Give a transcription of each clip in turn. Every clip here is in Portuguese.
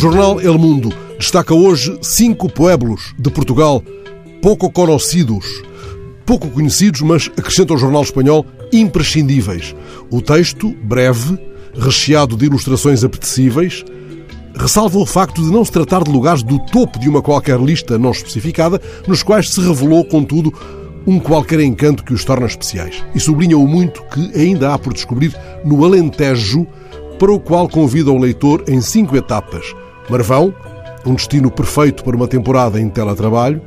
jornal El Mundo destaca hoje cinco pueblos de Portugal pouco conhecidos. Pouco conhecidos, mas, acrescenta o jornal espanhol, imprescindíveis. O texto, breve, recheado de ilustrações apetecíveis, ressalva o facto de não se tratar de lugares do topo de uma qualquer lista não especificada, nos quais se revelou, contudo, um qualquer encanto que os torna especiais. E sublinha o muito que ainda há por descobrir no Alentejo, para o qual convida o leitor em cinco etapas. Marvão, um destino perfeito para uma temporada em teletrabalho.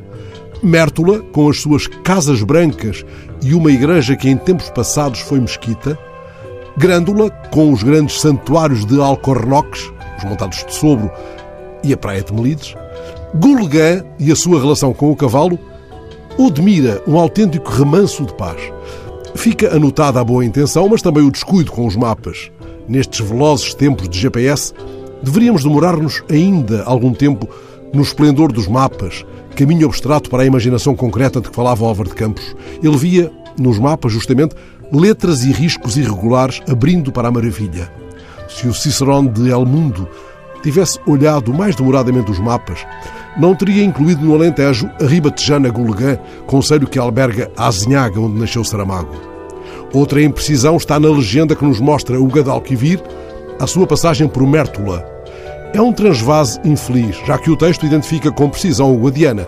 Mértola, com as suas casas brancas e uma igreja que em tempos passados foi mesquita. Grândola, com os grandes santuários de Alcornoques, os montados de Sobro e a Praia de Melides. Gulgã e a sua relação com o cavalo. Odmira, um autêntico remanso de paz. Fica anotada a boa intenção, mas também o descuido com os mapas. Nestes velozes tempos de GPS, deveríamos demorar-nos ainda algum tempo no esplendor dos mapas, caminho abstrato para a imaginação concreta de que falava Álvaro de Campos. Ele via, nos mapas, justamente, letras e riscos irregulares abrindo para a maravilha. Se o Cicerone de El Mundo tivesse olhado mais demoradamente os mapas, não teria incluído no Alentejo a riba tejana Gulgã, conselho que alberga Azinhaga, onde nasceu Saramago. Outra imprecisão está na legenda que nos mostra o Gadalquivir, a sua passagem por Mértola. É um transvase infeliz, já que o texto identifica com precisão o Guadiana.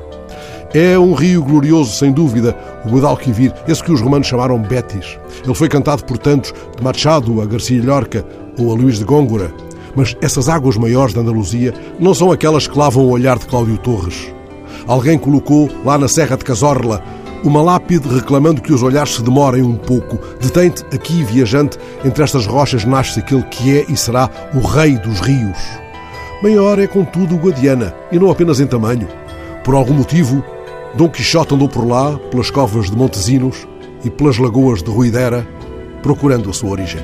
É um rio glorioso, sem dúvida, o Guadalquivir, esse que os romanos chamaram Betis. Ele foi cantado por tantos, de Machado a Garcia Lorca ou a Luís de Góngora. Mas essas águas maiores da Andaluzia não são aquelas que lavam o olhar de Cláudio Torres. Alguém colocou, lá na Serra de Casorla, uma lápide reclamando que os olhares se demorem um pouco. Detente aqui, viajante, entre estas rochas nasce aquele que é e será o rei dos rios. Maior é, contudo, Guadiana, e não apenas em tamanho. Por algum motivo, Dom Quixote andou por lá, pelas covas de Montesinos e pelas lagoas de Ruidera, procurando a sua origem.